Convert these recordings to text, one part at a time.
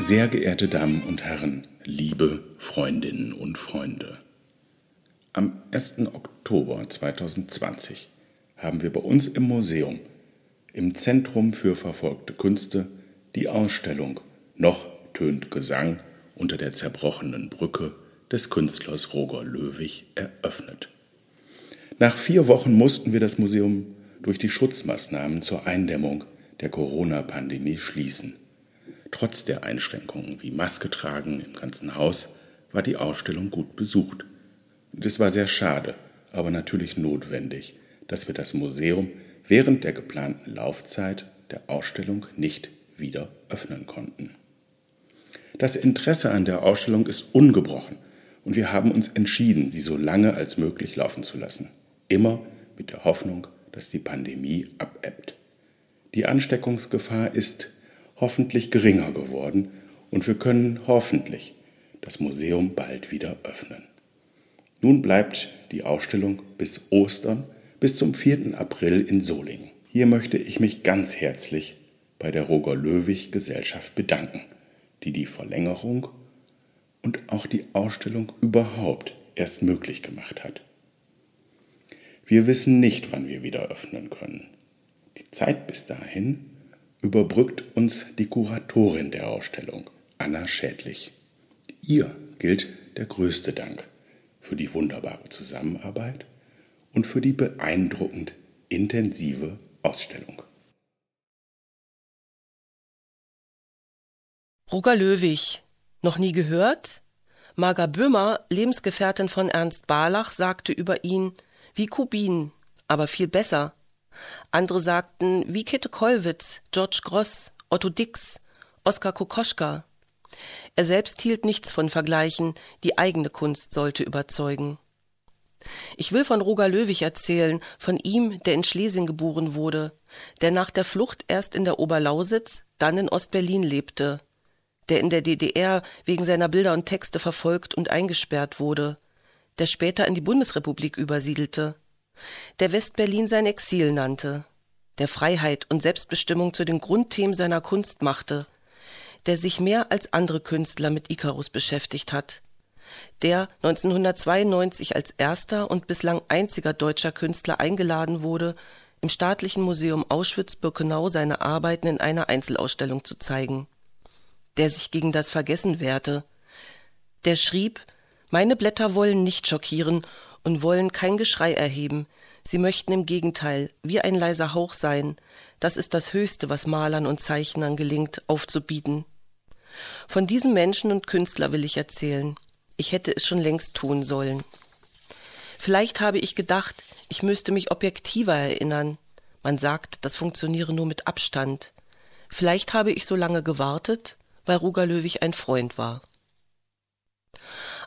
Sehr geehrte Damen und Herren, liebe Freundinnen und Freunde. Am 1. Oktober 2020 haben wir bei uns im Museum, im Zentrum für verfolgte Künste, die Ausstellung Noch tönt Gesang unter der zerbrochenen Brücke des Künstlers Roger Löwig eröffnet. Nach vier Wochen mussten wir das Museum durch die Schutzmaßnahmen zur Eindämmung der Corona-Pandemie schließen. Trotz der Einschränkungen wie Maske tragen im ganzen Haus war die Ausstellung gut besucht. Und es war sehr schade, aber natürlich notwendig, dass wir das Museum während der geplanten Laufzeit der Ausstellung nicht wieder öffnen konnten. Das Interesse an der Ausstellung ist ungebrochen und wir haben uns entschieden, sie so lange als möglich laufen zu lassen. Immer mit der Hoffnung, dass die Pandemie abebbt. Die Ansteckungsgefahr ist hoffentlich geringer geworden und wir können hoffentlich das Museum bald wieder öffnen. Nun bleibt die Ausstellung bis Ostern, bis zum 4. April in Solingen. Hier möchte ich mich ganz herzlich bei der Roger Löwig Gesellschaft bedanken, die die Verlängerung und auch die Ausstellung überhaupt erst möglich gemacht hat. Wir wissen nicht, wann wir wieder öffnen können. Die Zeit bis dahin überbrückt uns die Kuratorin der Ausstellung, Anna Schädlich. Ihr gilt der größte Dank für die wunderbare Zusammenarbeit und für die beeindruckend intensive Ausstellung. Roger Löwig, noch nie gehört? Marga Böhmer, Lebensgefährtin von Ernst Barlach, sagte über ihn, wie Kubin, aber viel besser. Andere sagten, wie Käthe Kollwitz, George Gross, Otto Dix, Oskar Kokoschka. Er selbst hielt nichts von Vergleichen, die eigene Kunst sollte überzeugen. Ich will von Roger Löwig erzählen, von ihm, der in Schlesien geboren wurde, der nach der Flucht erst in der Oberlausitz, dann in Ostberlin lebte, der in der DDR wegen seiner Bilder und Texte verfolgt und eingesperrt wurde, der später in die Bundesrepublik übersiedelte, der Westberlin sein Exil nannte, der Freiheit und Selbstbestimmung zu den Grundthemen seiner Kunst machte, der sich mehr als andere Künstler mit Icarus beschäftigt hat, der 1992 als erster und bislang einziger deutscher Künstler eingeladen wurde, im Staatlichen Museum Auschwitz-Birkenau seine Arbeiten in einer Einzelausstellung zu zeigen, der sich gegen das Vergessen wehrte, der schrieb, meine Blätter wollen nicht schockieren und wollen kein Geschrei erheben, sie möchten im Gegenteil wie ein leiser Hauch sein, das ist das Höchste, was Malern und Zeichnern gelingt, aufzubieten. Von diesem Menschen und Künstler will ich erzählen. Ich hätte es schon längst tun sollen. Vielleicht habe ich gedacht, ich müsste mich objektiver erinnern. Man sagt, das funktioniere nur mit Abstand. Vielleicht habe ich so lange gewartet, weil Ruger Löwig ein Freund war.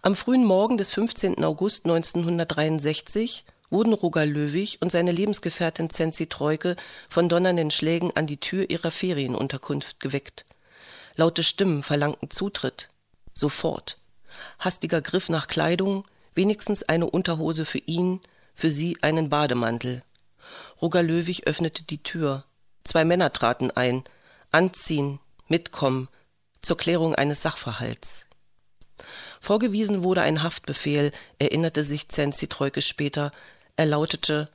Am frühen Morgen des 15. August 1963 wurden Roger Löwig und seine Lebensgefährtin Zenzi Treuke von donnernden Schlägen an die Tür ihrer Ferienunterkunft geweckt. Laute Stimmen verlangten Zutritt. Sofort. Hastiger Griff nach Kleidung, wenigstens eine Unterhose für ihn, für sie einen Bademantel. Roger Löwig öffnete die Tür. Zwei Männer traten ein. Anziehen, mitkommen, zur Klärung eines Sachverhalts. Vorgewiesen wurde ein Haftbefehl, erinnerte sich Zenzi Treuke später. Er lautete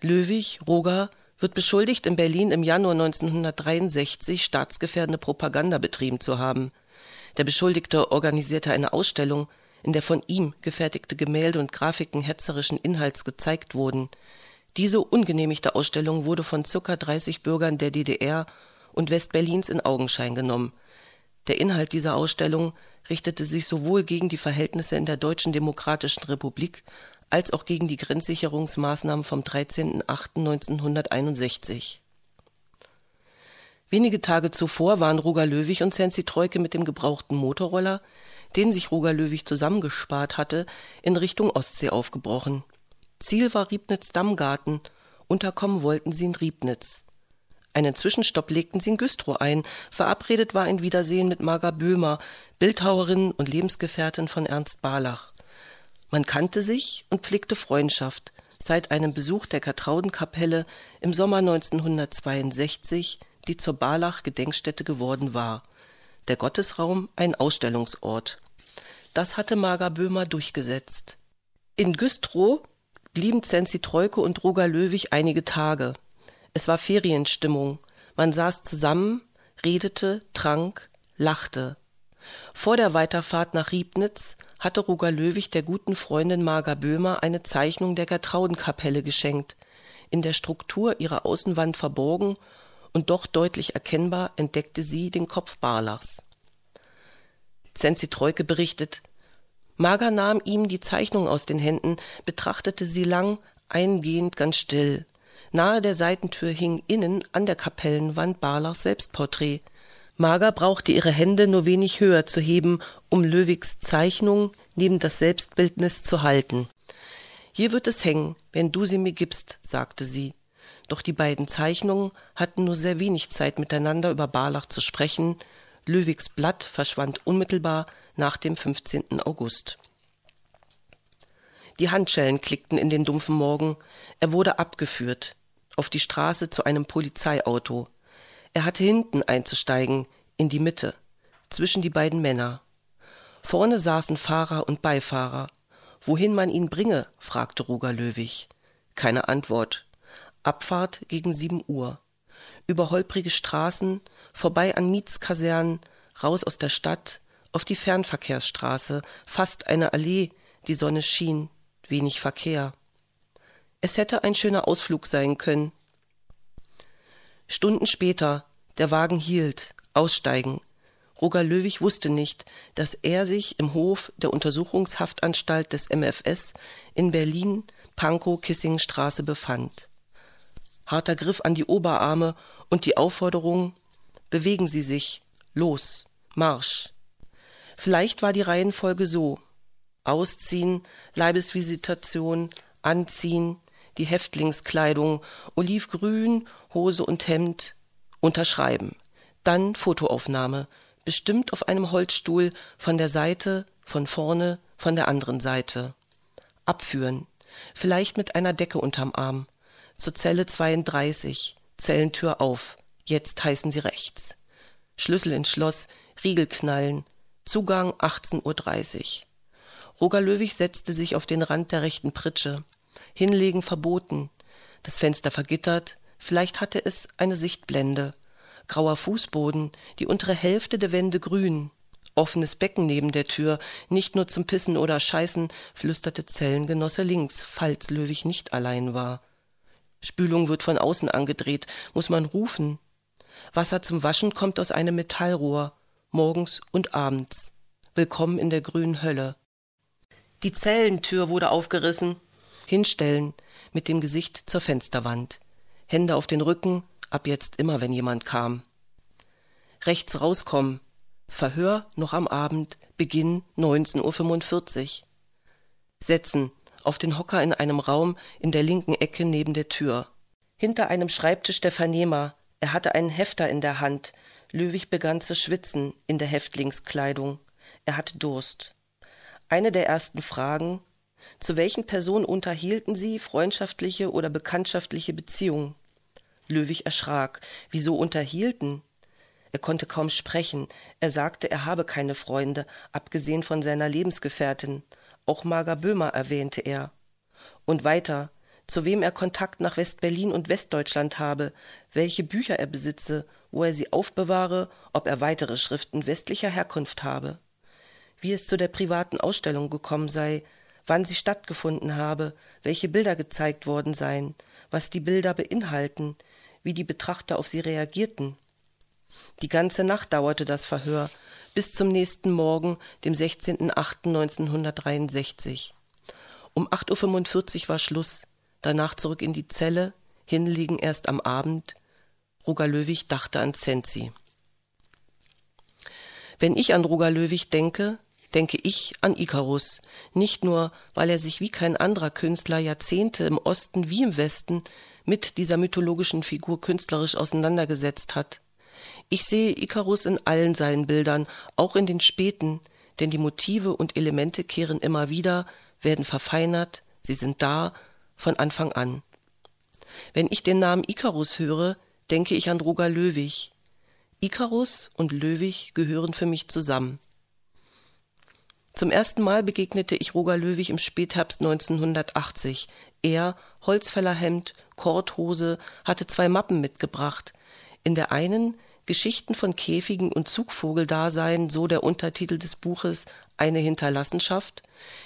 Löwig, Roger, wird beschuldigt, in Berlin im Januar 1963 staatsgefährdende Propaganda betrieben zu haben. Der Beschuldigte organisierte eine Ausstellung, in der von ihm gefertigte Gemälde und Grafiken hetzerischen Inhalts gezeigt wurden. Diese ungenehmigte Ausstellung wurde von ca. 30 Bürgern der DDR und Westberlins in Augenschein genommen. Der Inhalt dieser Ausstellung richtete sich sowohl gegen die Verhältnisse in der Deutschen Demokratischen Republik als auch gegen die Grenzsicherungsmaßnahmen vom 13.08.1961. Wenige Tage zuvor waren Roger Löwig und Sensi Treuke mit dem gebrauchten Motorroller, den sich Roger Löwig zusammengespart hatte, in Richtung Ostsee aufgebrochen. Ziel war Riebnitz-Dammgarten, unterkommen wollten sie in Riebnitz. Einen Zwischenstopp legten sie in Güstrow ein. Verabredet war ein Wiedersehen mit Marga Böhmer, Bildhauerin und Lebensgefährtin von Ernst Barlach. Man kannte sich und pflegte Freundschaft seit einem Besuch der Katraudenkapelle im Sommer 1962, die zur Barlach-Gedenkstätte geworden war. der Gottesraum ein Ausstellungsort. Das hatte Marga Böhmer durchgesetzt. In Güstrow blieben Zenzi Treuke und Roger Löwig einige Tage. Es war Ferienstimmung. Man saß zusammen, redete, trank, lachte. Vor der Weiterfahrt nach Riebnitz hatte Roger Löwig der guten Freundin Marga Böhmer eine Zeichnung der Gertraudenkapelle geschenkt. In der Struktur ihrer Außenwand verborgen und doch deutlich erkennbar entdeckte sie den Kopf Barlachs. Zenzi Treuke berichtet, Marga nahm ihm die Zeichnung aus den Händen, betrachtete sie lang, eingehend ganz still. Nahe der Seitentür hing innen an der Kapellenwand Barlachs Selbstporträt. Marga brauchte ihre Hände nur wenig höher zu heben, um Löwigs Zeichnung neben das Selbstbildnis zu halten. Hier wird es hängen, wenn du sie mir gibst, sagte sie. Doch die beiden Zeichnungen hatten nur sehr wenig Zeit miteinander über Barlach zu sprechen. Löwigs Blatt verschwand unmittelbar nach dem 15. August. Die Handschellen klickten in den dumpfen Morgen. Er wurde abgeführt. Auf die Straße zu einem Polizeiauto. Er hatte hinten einzusteigen, in die Mitte, zwischen die beiden Männer. Vorne saßen Fahrer und Beifahrer. Wohin man ihn bringe, fragte Roger Löwig. Keine Antwort. Abfahrt gegen sieben Uhr. Über holprige Straßen, vorbei an Mietskasernen, raus aus der Stadt, auf die Fernverkehrsstraße, fast eine Allee, die Sonne schien, wenig Verkehr. Es hätte ein schöner Ausflug sein können. Stunden später, der Wagen hielt, aussteigen. Roger Löwig wusste nicht, dass er sich im Hof der Untersuchungshaftanstalt des MFS in Berlin, Pankow-Kissing-Straße befand harter Griff an die Oberarme und die Aufforderung Bewegen Sie sich, los, Marsch. Vielleicht war die Reihenfolge so Ausziehen, Leibesvisitation, Anziehen, die Häftlingskleidung, olivgrün, Hose und Hemd, unterschreiben, dann Fotoaufnahme, bestimmt auf einem Holzstuhl, von der Seite, von vorne, von der anderen Seite. Abführen, vielleicht mit einer Decke unterm Arm, zur Zelle 32, Zellentür auf, jetzt heißen sie rechts. Schlüssel ins Schloss, Riegel knallen, Zugang 18.30 Uhr. Roger Löwig setzte sich auf den Rand der rechten Pritsche. Hinlegen verboten. Das Fenster vergittert, vielleicht hatte es eine Sichtblende. Grauer Fußboden, die untere Hälfte der Wände grün. Offenes Becken neben der Tür, nicht nur zum Pissen oder Scheißen, flüsterte Zellengenosse links, falls Löwig nicht allein war. Spülung wird von außen angedreht, muss man rufen. Wasser zum Waschen kommt aus einem Metallrohr, morgens und abends. Willkommen in der grünen Hölle. Die Zellentür wurde aufgerissen. Hinstellen, mit dem Gesicht zur Fensterwand. Hände auf den Rücken, ab jetzt immer, wenn jemand kam. Rechts rauskommen. Verhör noch am Abend, Beginn 19.45 Uhr. Setzen, auf den Hocker in einem Raum in der linken Ecke neben der Tür. Hinter einem Schreibtisch der Vernehmer. Er hatte einen Hefter in der Hand. Löwig begann zu schwitzen in der Häftlingskleidung. Er hatte Durst. Eine der ersten Fragen zu welchen Personen unterhielten Sie freundschaftliche oder bekanntschaftliche Beziehungen? Löwig erschrak. Wieso unterhielten? Er konnte kaum sprechen. Er sagte, er habe keine Freunde, abgesehen von seiner Lebensgefährtin. Auch Marga Böhmer erwähnte er. Und weiter, zu wem er Kontakt nach West-Berlin und Westdeutschland habe, welche Bücher er besitze, wo er sie aufbewahre, ob er weitere Schriften westlicher Herkunft habe. Wie es zu der privaten Ausstellung gekommen sei, wann sie stattgefunden habe, welche Bilder gezeigt worden seien, was die Bilder beinhalten, wie die Betrachter auf sie reagierten. Die ganze Nacht dauerte das Verhör, bis zum nächsten Morgen, dem 16.08.1963. Um 8.45 Uhr war Schluss, danach zurück in die Zelle, hinlegen erst am Abend. Roger Löwig dachte an Zenzi. Wenn ich an Roger Löwig denke, denke ich an Icarus, nicht nur, weil er sich wie kein anderer Künstler Jahrzehnte im Osten wie im Westen mit dieser mythologischen Figur künstlerisch auseinandergesetzt hat. Ich sehe Icarus in allen seinen Bildern, auch in den späten, denn die Motive und Elemente kehren immer wieder, werden verfeinert, sie sind da, von Anfang an. Wenn ich den Namen Icarus höre, denke ich an Roger Löwig. Ikarus und Löwig gehören für mich zusammen. Zum ersten Mal begegnete ich Roger Löwig im Spätherbst 1980. Er, Holzfällerhemd, Korthose, hatte zwei Mappen mitgebracht. In der einen Geschichten von Käfigen und Zugvogeldasein, so der Untertitel des Buches Eine Hinterlassenschaft,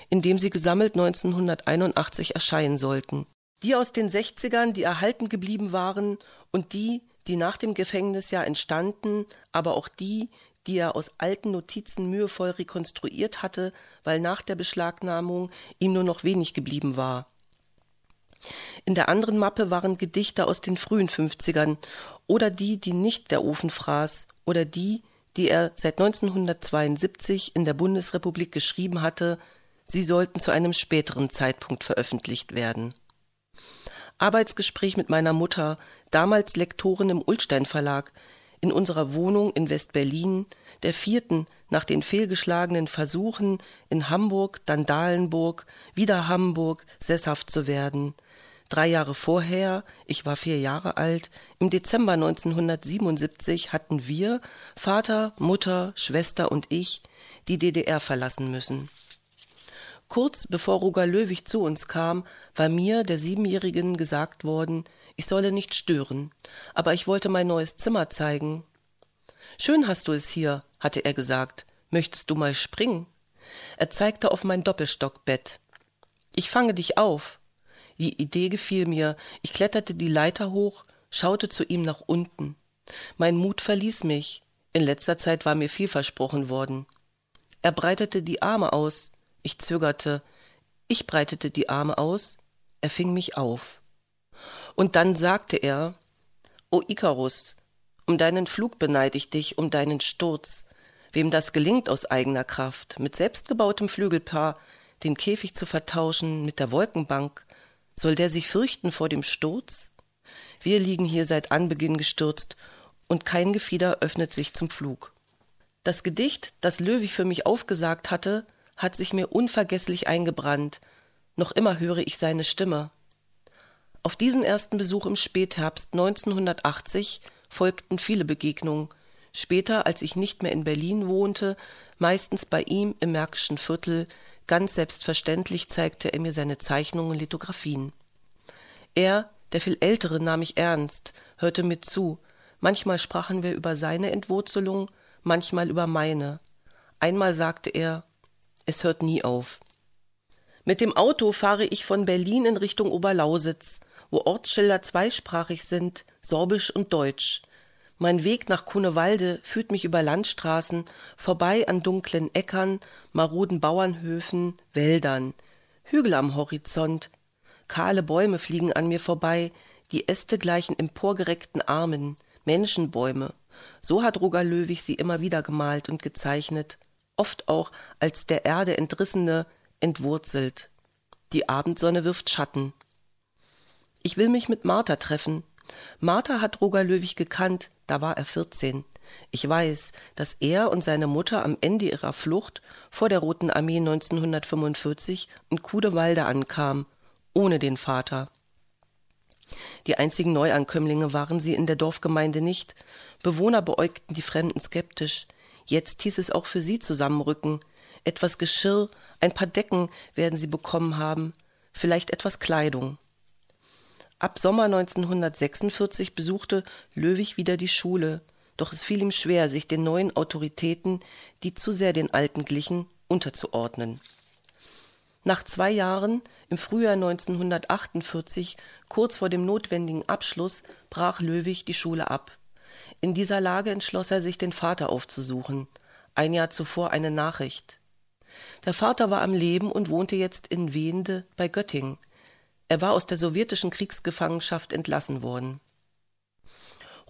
in dem sie gesammelt 1981 erscheinen sollten. Die aus den 60ern, die erhalten geblieben waren und die, die nach dem Gefängnisjahr entstanden, aber auch die, die er aus alten Notizen mühevoll rekonstruiert hatte, weil nach der Beschlagnahmung ihm nur noch wenig geblieben war. In der anderen Mappe waren Gedichte aus den frühen 50ern oder die, die nicht der Ofen fraß oder die, die er seit 1972 in der Bundesrepublik geschrieben hatte, sie sollten zu einem späteren Zeitpunkt veröffentlicht werden. Arbeitsgespräch mit meiner Mutter, damals Lektorin im Ulstein Verlag, in unserer Wohnung in West-Berlin, der vierten nach den fehlgeschlagenen Versuchen, in Hamburg, dann Dahlenburg, wieder Hamburg sesshaft zu werden. Drei Jahre vorher, ich war vier Jahre alt, im Dezember 1977 hatten wir, Vater, Mutter, Schwester und ich, die DDR verlassen müssen. Kurz bevor Roger Löwig zu uns kam, war mir, der Siebenjährigen, gesagt worden, ich solle nicht stören, aber ich wollte mein neues Zimmer zeigen. Schön hast du es hier, hatte er gesagt. Möchtest du mal springen? Er zeigte auf mein Doppelstockbett. Ich fange dich auf. Die Idee gefiel mir. Ich kletterte die Leiter hoch, schaute zu ihm nach unten. Mein Mut verließ mich. In letzter Zeit war mir viel versprochen worden. Er breitete die Arme aus. Ich zögerte. Ich breitete die Arme aus. Er fing mich auf. Und dann sagte er, O Ikarus, um deinen Flug beneid ich dich, um deinen Sturz. Wem das gelingt aus eigener Kraft, mit selbstgebautem Flügelpaar den Käfig zu vertauschen mit der Wolkenbank, soll der sich fürchten vor dem Sturz? Wir liegen hier seit Anbeginn gestürzt, und kein Gefieder öffnet sich zum Flug. Das Gedicht, das Löwig für mich aufgesagt hatte, hat sich mir unvergesslich eingebrannt. Noch immer höre ich seine Stimme. Auf diesen ersten Besuch im Spätherbst 1980 folgten viele Begegnungen. Später, als ich nicht mehr in Berlin wohnte, meistens bei ihm im Märkischen Viertel, ganz selbstverständlich zeigte er mir seine Zeichnungen und Lithografien. Er, der viel Ältere, nahm mich ernst, hörte mir zu. Manchmal sprachen wir über seine Entwurzelung, manchmal über meine. Einmal sagte er, es hört nie auf. Mit dem Auto fahre ich von Berlin in Richtung Oberlausitz, wo Ortsschilder zweisprachig sind, Sorbisch und Deutsch. Mein Weg nach Kunewalde führt mich über Landstraßen, vorbei an dunklen Äckern, maroden Bauernhöfen, Wäldern, Hügel am Horizont. Kahle Bäume fliegen an mir vorbei, die Äste gleichen emporgereckten Armen, Menschenbäume. So hat Roger Löwig sie immer wieder gemalt und gezeichnet oft auch als der Erde entrissene, entwurzelt. Die Abendsonne wirft Schatten. Ich will mich mit Martha treffen. Martha hat Roger Löwig gekannt, da war er vierzehn. Ich weiß, dass er und seine Mutter am Ende ihrer Flucht vor der Roten Armee 1945 in Kudewalde ankamen, ohne den Vater. Die einzigen Neuankömmlinge waren sie in der Dorfgemeinde nicht. Bewohner beäugten die Fremden skeptisch. Jetzt hieß es auch für sie zusammenrücken. Etwas Geschirr, ein paar Decken werden sie bekommen haben, vielleicht etwas Kleidung. Ab Sommer 1946 besuchte Löwig wieder die Schule, doch es fiel ihm schwer, sich den neuen Autoritäten, die zu sehr den Alten glichen, unterzuordnen. Nach zwei Jahren, im Frühjahr 1948, kurz vor dem notwendigen Abschluss, brach Löwig die Schule ab. In dieser Lage entschloss er sich, den Vater aufzusuchen. Ein Jahr zuvor eine Nachricht. Der Vater war am Leben und wohnte jetzt in Wehende bei Göttingen. Er war aus der sowjetischen Kriegsgefangenschaft entlassen worden.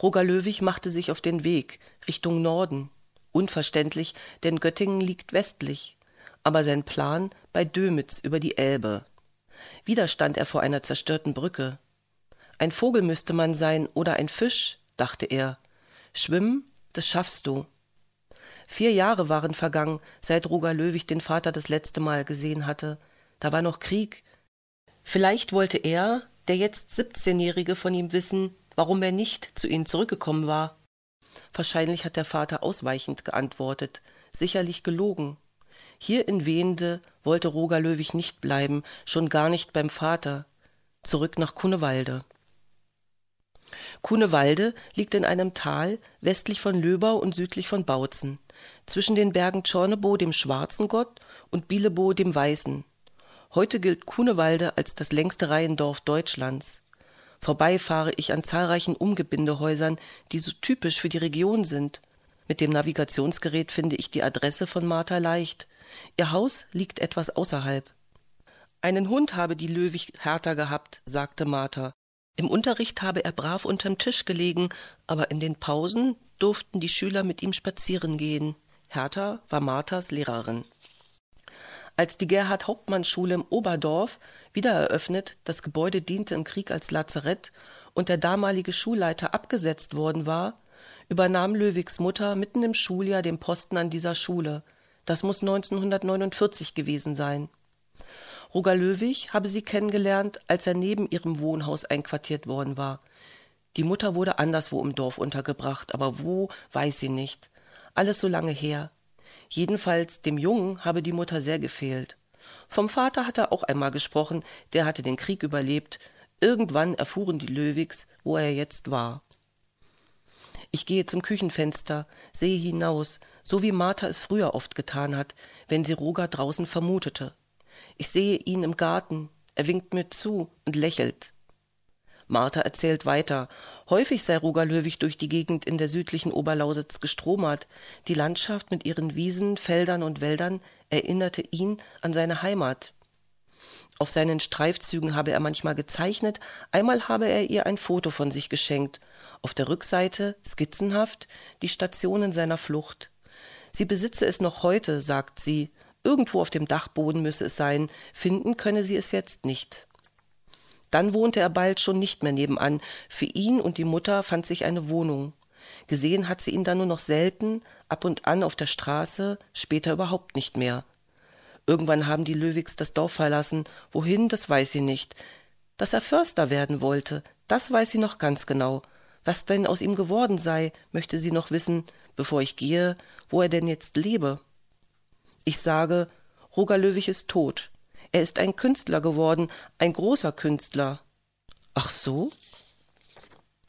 Roger Löwig machte sich auf den Weg Richtung Norden. Unverständlich, denn Göttingen liegt westlich. Aber sein Plan bei Dömitz über die Elbe. Wieder stand er vor einer zerstörten Brücke. Ein Vogel müsste man sein oder ein Fisch, dachte er. Schwimmen, das schaffst du. Vier Jahre waren vergangen, seit Roger Löwig den Vater das letzte Mal gesehen hatte. Da war noch Krieg. Vielleicht wollte er, der jetzt 17-Jährige, von ihm wissen, warum er nicht zu ihnen zurückgekommen war. Wahrscheinlich hat der Vater ausweichend geantwortet, sicherlich gelogen. Hier in Wehende wollte Roger Löwig nicht bleiben, schon gar nicht beim Vater. Zurück nach Kunewalde. Kunewalde liegt in einem Tal westlich von Löbau und südlich von Bautzen, zwischen den Bergen Tschornebo, dem schwarzen Gott, und Bielebo, dem weißen. Heute gilt Kunewalde als das längste Reihendorf Deutschlands. Vorbei fahre ich an zahlreichen Umgebindehäusern, die so typisch für die Region sind. Mit dem Navigationsgerät finde ich die Adresse von Martha leicht. Ihr Haus liegt etwas außerhalb. Einen Hund habe die Löwig härter gehabt, sagte Martha. Im Unterricht habe er brav unterm Tisch gelegen, aber in den Pausen durften die Schüler mit ihm spazieren gehen. Hertha war Marthas Lehrerin. Als die Gerhard-Hauptmann-Schule im Oberdorf wieder eröffnet, das Gebäude diente im Krieg als Lazarett und der damalige Schulleiter abgesetzt worden war, übernahm Löwigs Mutter mitten im Schuljahr den Posten an dieser Schule. Das muss 1949 gewesen sein. Roger Löwig habe sie kennengelernt, als er neben ihrem Wohnhaus einquartiert worden war. Die Mutter wurde anderswo im Dorf untergebracht, aber wo, weiß sie nicht. Alles so lange her. Jedenfalls dem Jungen habe die Mutter sehr gefehlt. Vom Vater hat er auch einmal gesprochen, der hatte den Krieg überlebt. Irgendwann erfuhren die Löwigs, wo er jetzt war. Ich gehe zum Küchenfenster, sehe hinaus, so wie Martha es früher oft getan hat, wenn sie Roger draußen vermutete. Ich sehe ihn im Garten, er winkt mir zu und lächelt. Martha erzählt weiter. Häufig sei Roger Löwig durch die Gegend in der südlichen Oberlausitz gestromert. Die Landschaft mit ihren Wiesen, Feldern und Wäldern erinnerte ihn an seine Heimat. Auf seinen Streifzügen habe er manchmal gezeichnet, einmal habe er ihr ein Foto von sich geschenkt. Auf der Rückseite, skizzenhaft, die Stationen seiner Flucht. Sie besitze es noch heute, sagt sie. Irgendwo auf dem Dachboden müsse es sein, finden könne sie es jetzt nicht. Dann wohnte er bald schon nicht mehr nebenan. Für ihn und die Mutter fand sich eine Wohnung. Gesehen hat sie ihn dann nur noch selten, ab und an auf der Straße, später überhaupt nicht mehr. Irgendwann haben die Löwigs das Dorf verlassen. Wohin, das weiß sie nicht. Dass er Förster werden wollte, das weiß sie noch ganz genau. Was denn aus ihm geworden sei, möchte sie noch wissen, bevor ich gehe, wo er denn jetzt lebe. Ich sage, Roger Löwig ist tot. Er ist ein Künstler geworden, ein großer Künstler. Ach so?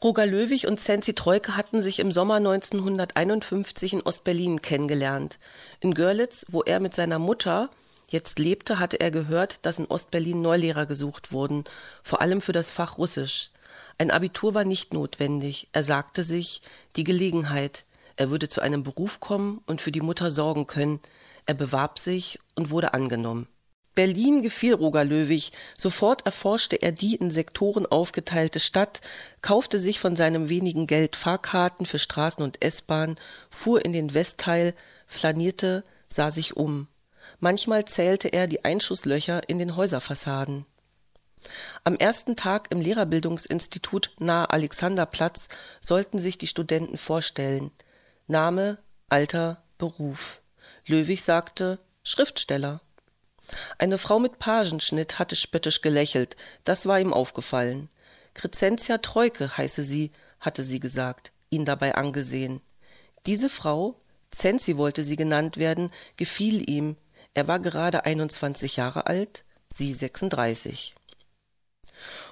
Roger Löwig und Sensi Troike hatten sich im Sommer 1951 in Ostberlin kennengelernt. In Görlitz, wo er mit seiner Mutter jetzt lebte, hatte er gehört, dass in Ostberlin Neulehrer gesucht wurden, vor allem für das Fach Russisch. Ein Abitur war nicht notwendig. Er sagte sich, die Gelegenheit. Er würde zu einem Beruf kommen und für die Mutter sorgen können. Er bewarb sich und wurde angenommen. Berlin gefiel Roger Löwig. Sofort erforschte er die in Sektoren aufgeteilte Stadt, kaufte sich von seinem wenigen Geld Fahrkarten für Straßen und S-Bahn, fuhr in den Westteil, flanierte, sah sich um. Manchmal zählte er die Einschusslöcher in den Häuserfassaden. Am ersten Tag im Lehrerbildungsinstitut nahe Alexanderplatz sollten sich die Studenten vorstellen. Name, Alter, Beruf. Löwig sagte Schriftsteller. Eine Frau mit Pagenschnitt hatte spöttisch gelächelt, das war ihm aufgefallen. Crescentia Treuke heiße sie, hatte sie gesagt, ihn dabei angesehen. Diese Frau, Zenzi wollte sie genannt werden, gefiel ihm. Er war gerade 21 Jahre alt, sie 36.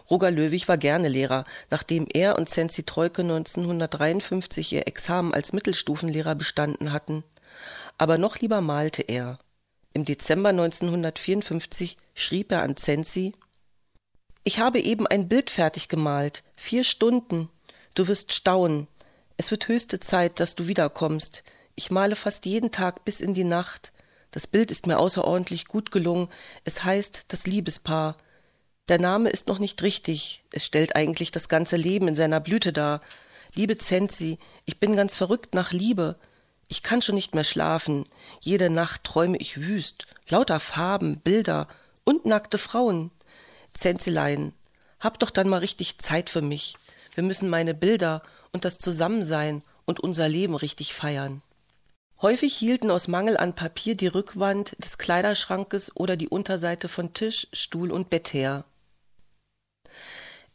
Roger Löwig war gerne Lehrer, nachdem er und Zenzi Treuke 1953 ihr Examen als Mittelstufenlehrer bestanden hatten. Aber noch lieber malte er. Im Dezember 1954 schrieb er an Zenzi Ich habe eben ein Bild fertig gemalt. Vier Stunden. Du wirst staunen. Es wird höchste Zeit, dass du wiederkommst. Ich male fast jeden Tag bis in die Nacht. Das Bild ist mir außerordentlich gut gelungen. Es heißt Das Liebespaar. Der Name ist noch nicht richtig. Es stellt eigentlich das ganze Leben in seiner Blüte dar. Liebe Zenzi, ich bin ganz verrückt nach Liebe. Ich kann schon nicht mehr schlafen. Jede Nacht träume ich wüst. Lauter Farben, Bilder und nackte Frauen. Zänzelein, hab doch dann mal richtig Zeit für mich. Wir müssen meine Bilder und das Zusammensein und unser Leben richtig feiern. Häufig hielten aus Mangel an Papier die Rückwand des Kleiderschrankes oder die Unterseite von Tisch, Stuhl und Bett her.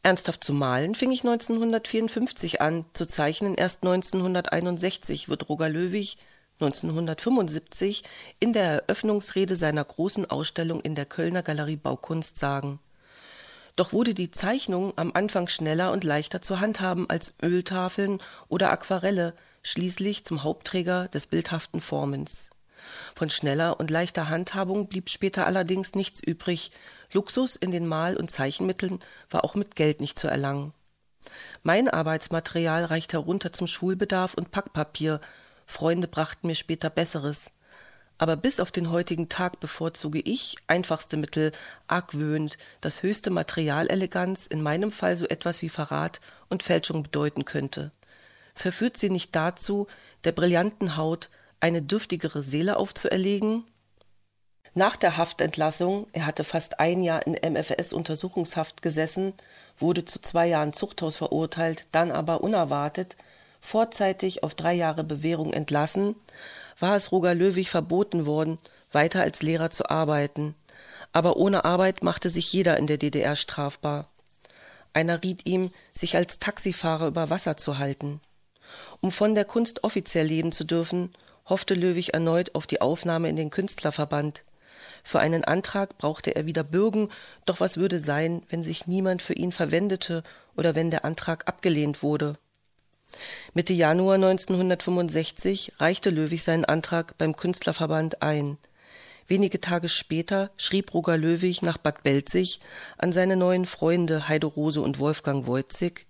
Ernsthaft zu malen fing ich 1954 an, zu zeichnen erst 1961, wird Roger Löwig 1975 in der Eröffnungsrede seiner großen Ausstellung in der Kölner Galerie Baukunst sagen. Doch wurde die Zeichnung am Anfang schneller und leichter zu handhaben als Öltafeln oder Aquarelle, schließlich zum Hauptträger des bildhaften Formens. Von schneller und leichter Handhabung blieb später allerdings nichts übrig, Luxus in den Mal- und Zeichenmitteln war auch mit Geld nicht zu erlangen. Mein Arbeitsmaterial reicht herunter zum Schulbedarf und Packpapier, Freunde brachten mir später Besseres. Aber bis auf den heutigen Tag bevorzuge ich einfachste Mittel, argwöhnt, dass höchste Materialeleganz in meinem Fall so etwas wie Verrat und Fälschung bedeuten könnte. Verführt sie nicht dazu, der brillanten Haut eine dürftigere Seele aufzuerlegen? Nach der Haftentlassung, er hatte fast ein Jahr in MFS-Untersuchungshaft gesessen, wurde zu zwei Jahren Zuchthaus verurteilt, dann aber unerwartet, vorzeitig auf drei Jahre Bewährung entlassen, war es Roger Löwig verboten worden, weiter als Lehrer zu arbeiten. Aber ohne Arbeit machte sich jeder in der DDR strafbar. Einer riet ihm, sich als Taxifahrer über Wasser zu halten. Um von der Kunst offiziell leben zu dürfen, hoffte Löwig erneut auf die Aufnahme in den Künstlerverband. Für einen Antrag brauchte er wieder Bürgen, doch was würde sein, wenn sich niemand für ihn verwendete oder wenn der Antrag abgelehnt wurde? Mitte Januar 1965 reichte Löwig seinen Antrag beim Künstlerverband ein. Wenige Tage später schrieb Roger Löwig nach Bad Belzig an seine neuen Freunde Heide Rose und Wolfgang Wojcik.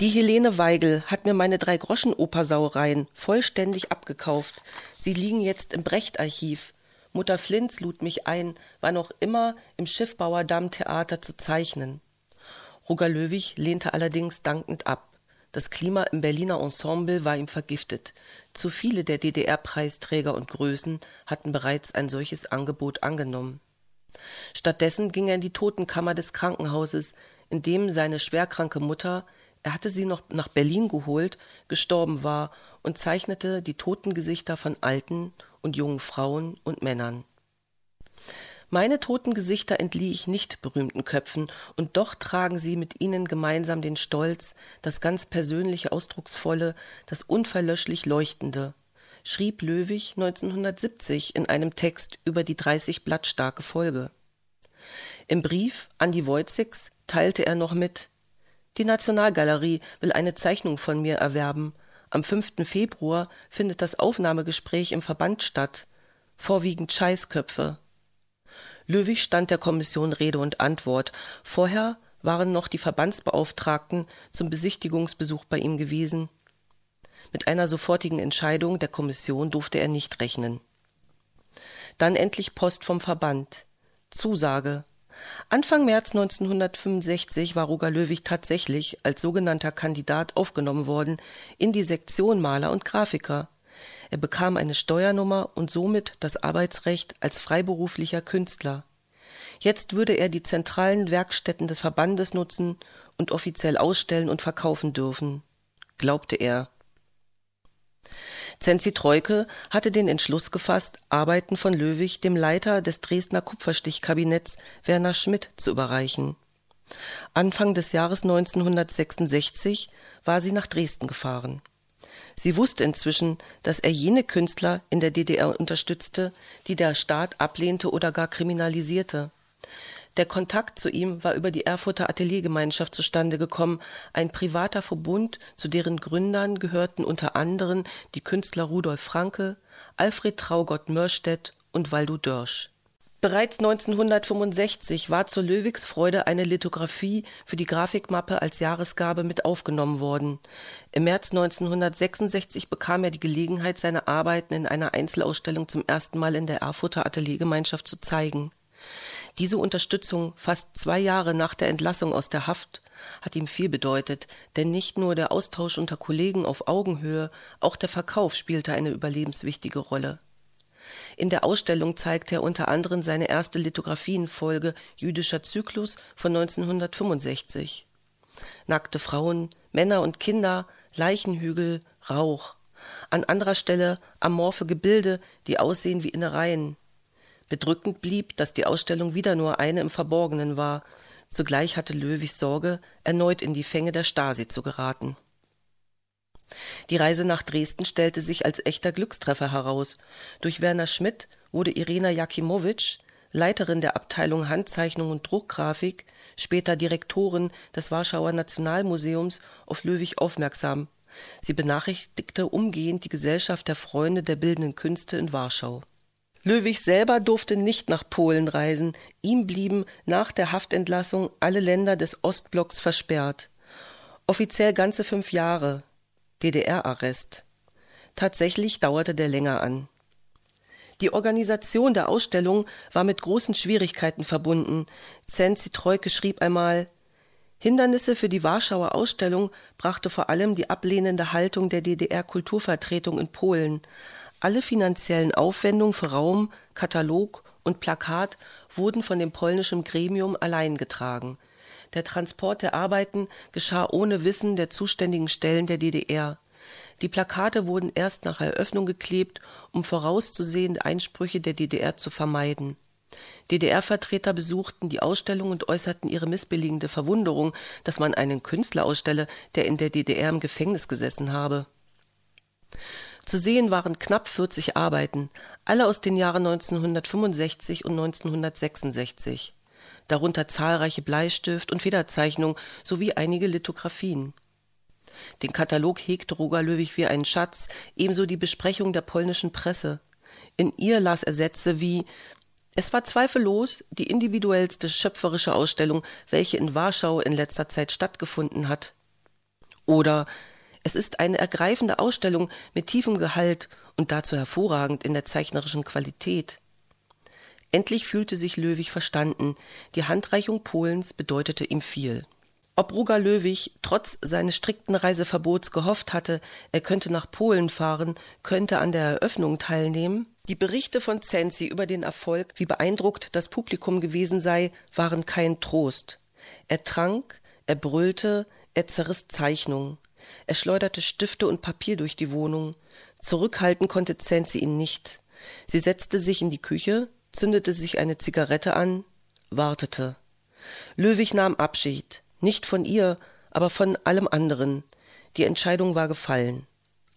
Die Helene Weigel hat mir meine drei Groschen Opersauereien vollständig abgekauft. Sie liegen jetzt im Brecht-Archiv. Mutter Flinz lud mich ein, war noch immer im Schiffbauerdamm-Theater zu zeichnen. Roger Löwig lehnte allerdings dankend ab. Das Klima im Berliner Ensemble war ihm vergiftet. Zu viele der DDR-Preisträger und Größen hatten bereits ein solches Angebot angenommen. Stattdessen ging er in die Totenkammer des Krankenhauses, in dem seine schwerkranke Mutter, er hatte sie noch nach Berlin geholt, gestorben war und zeichnete die Totengesichter von alten und jungen Frauen und Männern. Meine toten Gesichter entlieh ich nicht berühmten Köpfen, und doch tragen sie mit ihnen gemeinsam den Stolz, das ganz persönliche Ausdrucksvolle, das unverlöschlich Leuchtende, schrieb Löwig 1970 in einem Text über die 30 Blatt starke Folge. Im Brief an die Wojciks teilte er noch mit Die Nationalgalerie will eine Zeichnung von mir erwerben, am 5. Februar findet das Aufnahmegespräch im Verband statt. Vorwiegend Scheißköpfe. Löwig stand der Kommission Rede und Antwort. Vorher waren noch die Verbandsbeauftragten zum Besichtigungsbesuch bei ihm gewesen. Mit einer sofortigen Entscheidung der Kommission durfte er nicht rechnen. Dann endlich Post vom Verband. Zusage. Anfang März 1965 war Roger Löwig tatsächlich als sogenannter Kandidat aufgenommen worden in die Sektion Maler und Grafiker. Er bekam eine Steuernummer und somit das Arbeitsrecht als freiberuflicher Künstler. Jetzt würde er die zentralen Werkstätten des Verbandes nutzen und offiziell ausstellen und verkaufen dürfen, glaubte er. Zenzi Troike hatte den Entschluss gefasst, Arbeiten von Löwig dem Leiter des Dresdner Kupferstichkabinetts Werner Schmidt zu überreichen. Anfang des Jahres 1966 war sie nach Dresden gefahren. Sie wusste inzwischen, dass er jene Künstler in der DDR unterstützte, die der Staat ablehnte oder gar kriminalisierte. Der Kontakt zu ihm war über die Erfurter Ateliergemeinschaft zustande gekommen, ein privater Verbund, zu deren Gründern gehörten unter anderem die Künstler Rudolf Franke, Alfred Traugott Mörstedt und Waldo Dörsch. Bereits 1965 war zur Löwigs Freude eine Lithografie für die Grafikmappe als Jahresgabe mit aufgenommen worden. Im März 1966 bekam er die Gelegenheit, seine Arbeiten in einer Einzelausstellung zum ersten Mal in der Erfurter Ateliergemeinschaft zu zeigen. Diese Unterstützung fast zwei Jahre nach der Entlassung aus der Haft hat ihm viel bedeutet, denn nicht nur der Austausch unter Kollegen auf Augenhöhe, auch der Verkauf spielte eine überlebenswichtige Rolle. In der Ausstellung zeigte er unter anderem seine erste Lithographienfolge Jüdischer Zyklus von 1965. Nackte Frauen, Männer und Kinder, Leichenhügel, Rauch. An anderer Stelle amorphe Gebilde, die aussehen wie Innereien. Bedrückend blieb, dass die Ausstellung wieder nur eine im Verborgenen war. Zugleich hatte Löwig Sorge, erneut in die Fänge der Stasi zu geraten. Die Reise nach Dresden stellte sich als echter Glückstreffer heraus. Durch Werner Schmidt wurde Irena Jakimowitsch, Leiterin der Abteilung Handzeichnung und Druckgrafik, später Direktorin des Warschauer Nationalmuseums, auf Löwig aufmerksam. Sie benachrichtigte umgehend die Gesellschaft der Freunde der bildenden Künste in Warschau. Löwig selber durfte nicht nach Polen reisen, ihm blieben nach der Haftentlassung alle Länder des Ostblocks versperrt. Offiziell ganze fünf Jahre DDR-Arrest. Tatsächlich dauerte der länger an. Die Organisation der Ausstellung war mit großen Schwierigkeiten verbunden. Zenzi Treuke schrieb einmal Hindernisse für die Warschauer Ausstellung brachte vor allem die ablehnende Haltung der DDR-Kulturvertretung in Polen. Alle finanziellen Aufwendungen für Raum, Katalog und Plakat wurden von dem polnischen Gremium allein getragen. Der Transport der Arbeiten geschah ohne Wissen der zuständigen Stellen der DDR. Die Plakate wurden erst nach Eröffnung geklebt, um vorauszusehende Einsprüche der DDR zu vermeiden. DDR-Vertreter besuchten die Ausstellung und äußerten ihre missbilligende Verwunderung, dass man einen Künstler ausstelle, der in der DDR im Gefängnis gesessen habe. Zu sehen waren knapp 40 Arbeiten, alle aus den Jahren 1965 und 1966, darunter zahlreiche Bleistift- und Federzeichnungen sowie einige Lithografien. Den Katalog hegte Roger Löwig wie einen Schatz, ebenso die Besprechung der polnischen Presse. In ihr las er Sätze wie es war zweifellos die individuellste schöpferische Ausstellung, welche in Warschau in letzter Zeit stattgefunden hat. Oder es ist eine ergreifende Ausstellung mit tiefem Gehalt und dazu hervorragend in der zeichnerischen Qualität. Endlich fühlte sich Löwig verstanden, die Handreichung Polens bedeutete ihm viel. Ob Roger Löwig trotz seines strikten Reiseverbots gehofft hatte, er könnte nach Polen fahren, könnte an der Eröffnung teilnehmen? Die Berichte von Zenzi über den Erfolg, wie beeindruckt das Publikum gewesen sei, waren kein Trost. Er trank, er brüllte, er zerriss Zeichnungen. Er schleuderte Stifte und Papier durch die Wohnung. Zurückhalten konnte Zenzi ihn nicht. Sie setzte sich in die Küche, zündete sich eine Zigarette an, wartete. Löwig nahm Abschied. Nicht von ihr, aber von allem anderen. Die Entscheidung war gefallen.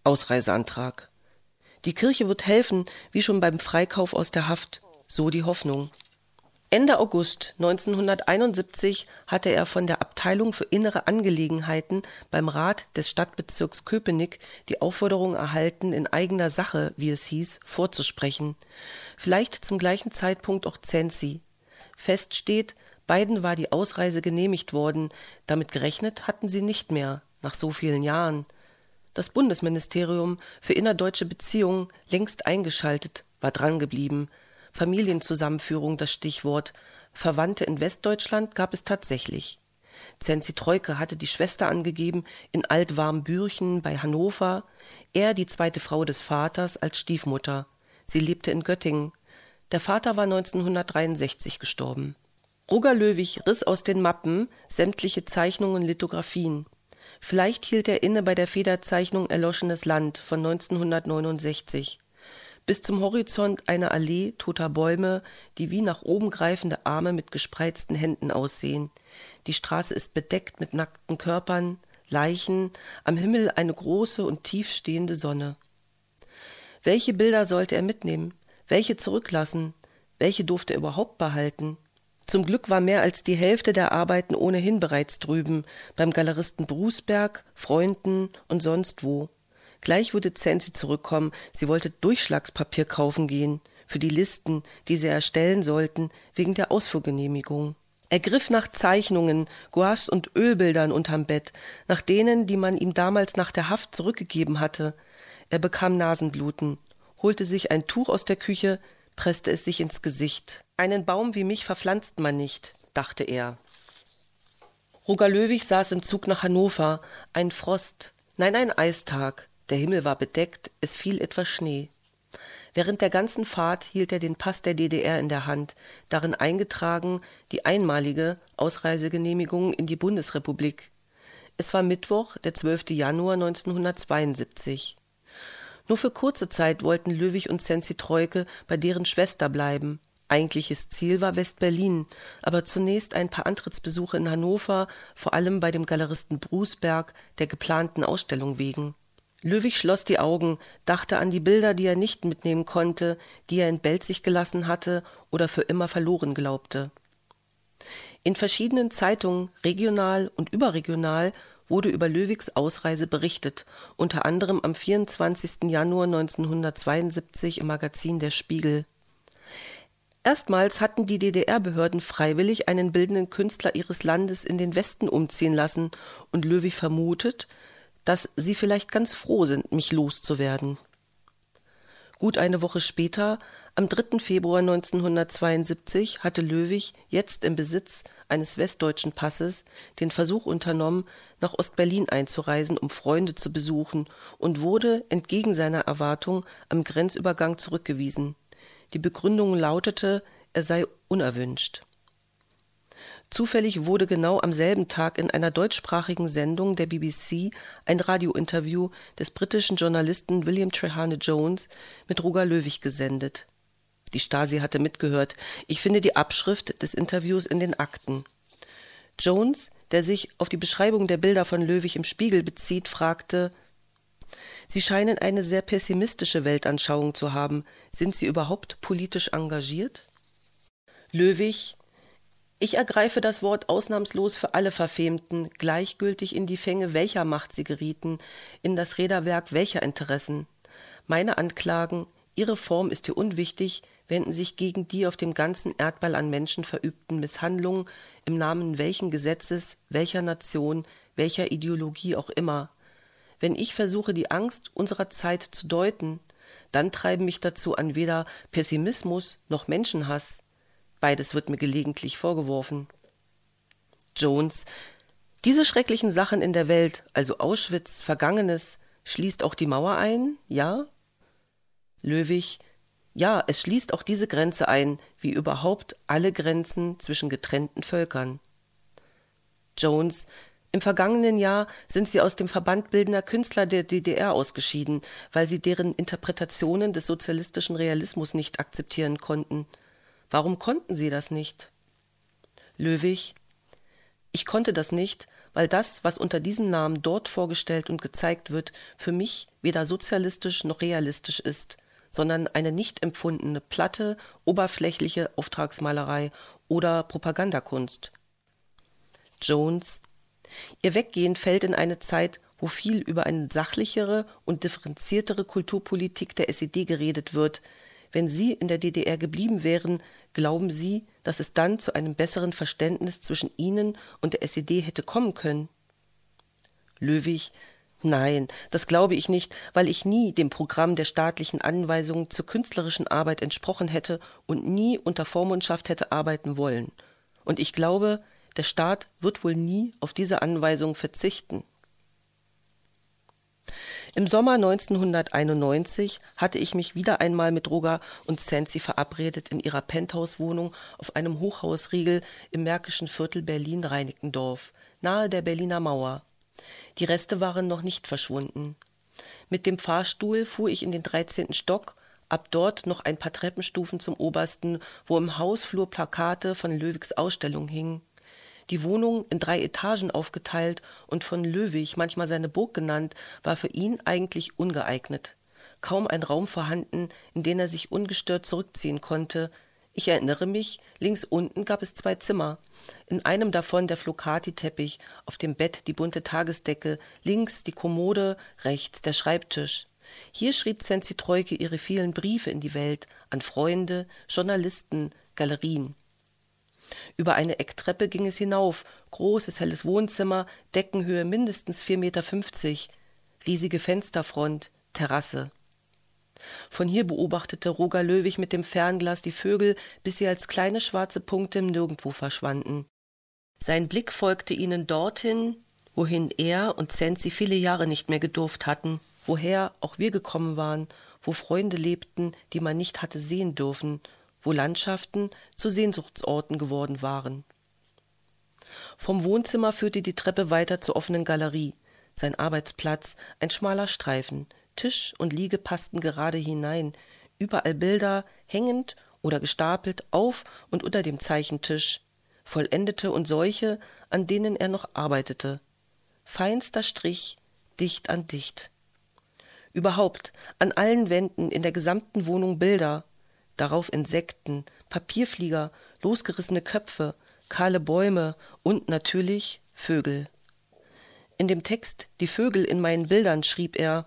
Ausreiseantrag. Die Kirche wird helfen, wie schon beim Freikauf aus der Haft, so die Hoffnung. Ende August 1971 hatte er von der Abteilung für innere Angelegenheiten beim Rat des Stadtbezirks Köpenick die Aufforderung erhalten, in eigener Sache, wie es hieß, vorzusprechen. Vielleicht zum gleichen Zeitpunkt auch Zenzi. Fest steht, Beiden war die Ausreise genehmigt worden, damit gerechnet hatten sie nicht mehr, nach so vielen Jahren. Das Bundesministerium für innerdeutsche Beziehungen, längst eingeschaltet, war drangeblieben. Familienzusammenführung das Stichwort. Verwandte in Westdeutschland gab es tatsächlich. Zenzi Treuke hatte die Schwester angegeben in Altwarmbürchen bei Hannover, er die zweite Frau des Vaters als Stiefmutter. Sie lebte in Göttingen. Der Vater war 1963 gestorben. Roger Löwig riss aus den Mappen sämtliche Zeichnungen und Lithografien. Vielleicht hielt er inne bei der Federzeichnung Erloschenes Land von 1969. Bis zum Horizont eine Allee toter Bäume, die wie nach oben greifende Arme mit gespreizten Händen aussehen. Die Straße ist bedeckt mit nackten Körpern, Leichen, am Himmel eine große und tiefstehende Sonne. Welche Bilder sollte er mitnehmen? Welche zurücklassen? Welche durfte er überhaupt behalten? Zum Glück war mehr als die Hälfte der Arbeiten ohnehin bereits drüben, beim Galeristen Brusberg, Freunden und sonst wo. Gleich würde Zenzi zurückkommen, sie wollte Durchschlagspapier kaufen gehen, für die Listen, die sie erstellen sollten, wegen der Ausfuhrgenehmigung. Er griff nach Zeichnungen, Gouaches und Ölbildern unterm Bett, nach denen, die man ihm damals nach der Haft zurückgegeben hatte. Er bekam Nasenbluten, holte sich ein Tuch aus der Küche, presste es sich ins Gesicht. Einen Baum wie mich verpflanzt man nicht, dachte er. Roger Löwig saß im Zug nach Hannover. Ein Frost, nein, ein Eistag. Der Himmel war bedeckt, es fiel etwas Schnee. Während der ganzen Fahrt hielt er den Pass der DDR in der Hand, darin eingetragen die einmalige Ausreisegenehmigung in die Bundesrepublik. Es war Mittwoch, der 12. Januar 1972. Nur für kurze Zeit wollten Löwig und Sensi Treuke bei deren Schwester bleiben. Eigentliches Ziel war West-Berlin, aber zunächst ein paar Antrittsbesuche in Hannover, vor allem bei dem Galeristen Brusberg, der geplanten Ausstellung wegen. Löwig schloss die Augen, dachte an die Bilder, die er nicht mitnehmen konnte, die er in Belzig gelassen hatte oder für immer verloren glaubte. In verschiedenen Zeitungen, regional und überregional, wurde über Löwigs Ausreise berichtet, unter anderem am 24. Januar 1972 im Magazin Der Spiegel. Erstmals hatten die DDR-Behörden freiwillig einen bildenden Künstler ihres Landes in den Westen umziehen lassen, und Löwig vermutet, dass sie vielleicht ganz froh sind, mich loszuwerden. Gut eine Woche später, am 3. Februar 1972, hatte Löwig, jetzt im Besitz eines westdeutschen Passes, den Versuch unternommen, nach Ostberlin einzureisen, um Freunde zu besuchen, und wurde, entgegen seiner Erwartung, am Grenzübergang zurückgewiesen. Die Begründung lautete, er sei unerwünscht. Zufällig wurde genau am selben Tag in einer deutschsprachigen Sendung der BBC ein Radiointerview des britischen Journalisten William Treherne Jones mit Roger Löwig gesendet. Die Stasi hatte mitgehört. Ich finde die Abschrift des Interviews in den Akten. Jones, der sich auf die Beschreibung der Bilder von Löwig im Spiegel bezieht, fragte Sie scheinen eine sehr pessimistische Weltanschauung zu haben. Sind Sie überhaupt politisch engagiert? Löwig ich ergreife das Wort ausnahmslos für alle Verfemten, gleichgültig in die Fänge welcher Macht sie gerieten, in das Räderwerk welcher Interessen. Meine Anklagen, ihre Form ist hier unwichtig, wenden sich gegen die auf dem ganzen Erdball an Menschen verübten Misshandlungen im Namen welchen Gesetzes, welcher Nation, welcher Ideologie auch immer, wenn ich versuche, die Angst unserer Zeit zu deuten, dann treiben mich dazu an weder Pessimismus noch Menschenhass. Beides wird mir gelegentlich vorgeworfen. Jones, diese schrecklichen Sachen in der Welt, also Auschwitz, Vergangenes, schließt auch die Mauer ein, ja? Löwig, ja, es schließt auch diese Grenze ein, wie überhaupt alle Grenzen zwischen getrennten Völkern. Jones, im vergangenen Jahr sind sie aus dem Verband bildender Künstler der DDR ausgeschieden, weil sie deren Interpretationen des sozialistischen Realismus nicht akzeptieren konnten. Warum konnten sie das nicht? Löwig Ich konnte das nicht, weil das, was unter diesem Namen dort vorgestellt und gezeigt wird, für mich weder sozialistisch noch realistisch ist, sondern eine nicht empfundene, platte, oberflächliche Auftragsmalerei oder Propagandakunst. Jones Ihr Weggehen fällt in eine Zeit, wo viel über eine sachlichere und differenziertere Kulturpolitik der SED geredet wird. Wenn Sie in der DDR geblieben wären, glauben Sie, dass es dann zu einem besseren Verständnis zwischen Ihnen und der SED hätte kommen können? Löwig Nein, das glaube ich nicht, weil ich nie dem Programm der staatlichen Anweisungen zur künstlerischen Arbeit entsprochen hätte und nie unter Vormundschaft hätte arbeiten wollen. Und ich glaube, der Staat wird wohl nie auf diese Anweisung verzichten. Im Sommer 1991 hatte ich mich wieder einmal mit Roger und Sensi verabredet in ihrer Penthouse-Wohnung auf einem Hochhausriegel im märkischen Viertel Berlin-Reinickendorf, nahe der Berliner Mauer. Die Reste waren noch nicht verschwunden. Mit dem Fahrstuhl fuhr ich in den 13. Stock, ab dort noch ein paar Treppenstufen zum obersten, wo im Hausflur Plakate von Löwigs Ausstellung hingen die Wohnung in drei Etagen aufgeteilt und von Löwig manchmal seine Burg genannt, war für ihn eigentlich ungeeignet. Kaum ein Raum vorhanden, in den er sich ungestört zurückziehen konnte. Ich erinnere mich, links unten gab es zwei Zimmer. In einem davon der Flocati-Teppich, auf dem Bett die bunte Tagesdecke, links die Kommode, rechts der Schreibtisch. Hier schrieb Sensi Treuke ihre vielen Briefe in die Welt, an Freunde, Journalisten, Galerien. Über eine Ecktreppe ging es hinauf, großes helles Wohnzimmer, Deckenhöhe mindestens vier Meter, fünfzig, riesige Fensterfront, Terrasse. Von hier beobachtete Roger Löwig mit dem Fernglas die Vögel, bis sie als kleine schwarze Punkte im Nirgendwo verschwanden. Sein Blick folgte ihnen dorthin, wohin er und Sensi viele Jahre nicht mehr gedurft hatten, woher auch wir gekommen waren, wo Freunde lebten, die man nicht hatte sehen dürfen, wo Landschaften zu Sehnsuchtsorten geworden waren. Vom Wohnzimmer führte die Treppe weiter zur offenen Galerie, sein Arbeitsplatz, ein schmaler Streifen, Tisch und Liege passten gerade hinein, überall Bilder, hängend oder gestapelt auf und unter dem Zeichentisch, vollendete und solche, an denen er noch arbeitete. Feinster Strich, dicht an dicht. Überhaupt an allen Wänden in der gesamten Wohnung Bilder, darauf Insekten, Papierflieger, losgerissene Köpfe, kahle Bäume und natürlich Vögel. In dem Text Die Vögel in meinen Bildern schrieb er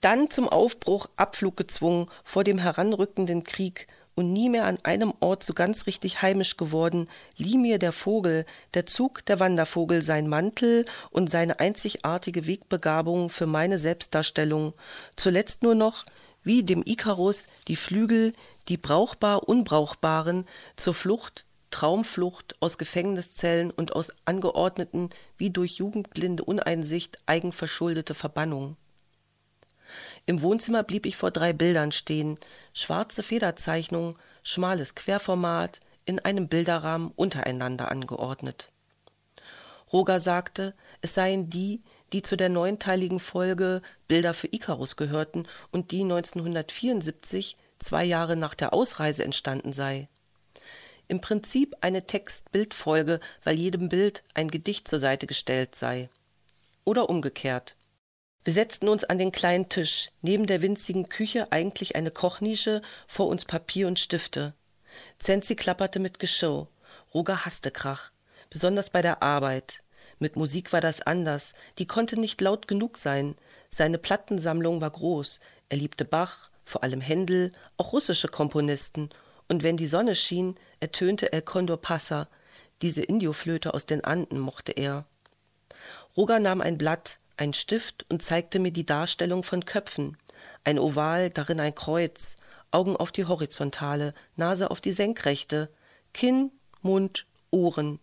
Dann zum Aufbruch Abflug gezwungen vor dem heranrückenden Krieg und nie mehr an einem Ort so ganz richtig heimisch geworden, lieh mir der Vogel, der Zug, der Wandervogel, sein Mantel und seine einzigartige Wegbegabung für meine Selbstdarstellung, zuletzt nur noch, wie dem Ikarus, die Flügel, die brauchbar Unbrauchbaren, zur Flucht, Traumflucht aus Gefängniszellen und aus angeordneten, wie durch jugendblinde Uneinsicht eigenverschuldete Verbannung. Im Wohnzimmer blieb ich vor drei Bildern stehen, schwarze Federzeichnung, schmales Querformat, in einem Bilderrahmen untereinander angeordnet. Roger sagte, es seien die, die zu der neunteiligen Folge Bilder für Icarus gehörten und die 1974, zwei Jahre nach der Ausreise, entstanden sei. Im Prinzip eine Text-Bild-Folge, weil jedem Bild ein Gedicht zur Seite gestellt sei. Oder umgekehrt. Wir setzten uns an den kleinen Tisch, neben der winzigen Küche eigentlich eine Kochnische, vor uns Papier und Stifte. Zenzi klapperte mit Geschirr. Roger hasste Krach, besonders bei der Arbeit. Mit Musik war das anders, die konnte nicht laut genug sein. Seine Plattensammlung war groß, er liebte Bach, vor allem Händel, auch russische Komponisten, und wenn die Sonne schien, ertönte El Condor Passa, diese Indioflöte aus den Anden mochte er. Roger nahm ein Blatt, ein Stift und zeigte mir die Darstellung von Köpfen, ein Oval, darin ein Kreuz, Augen auf die horizontale, Nase auf die senkrechte, Kinn, Mund, Ohren.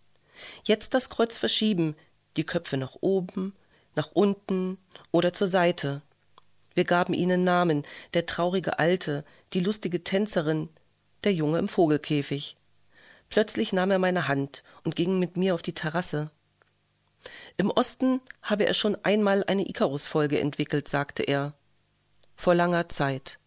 Jetzt das Kreuz verschieben, die Köpfe nach oben, nach unten oder zur Seite. Wir gaben ihnen Namen, der traurige Alte, die lustige Tänzerin, der Junge im Vogelkäfig. Plötzlich nahm er meine Hand und ging mit mir auf die Terrasse. Im Osten habe er schon einmal eine Icarus-Folge entwickelt, sagte er. Vor langer Zeit.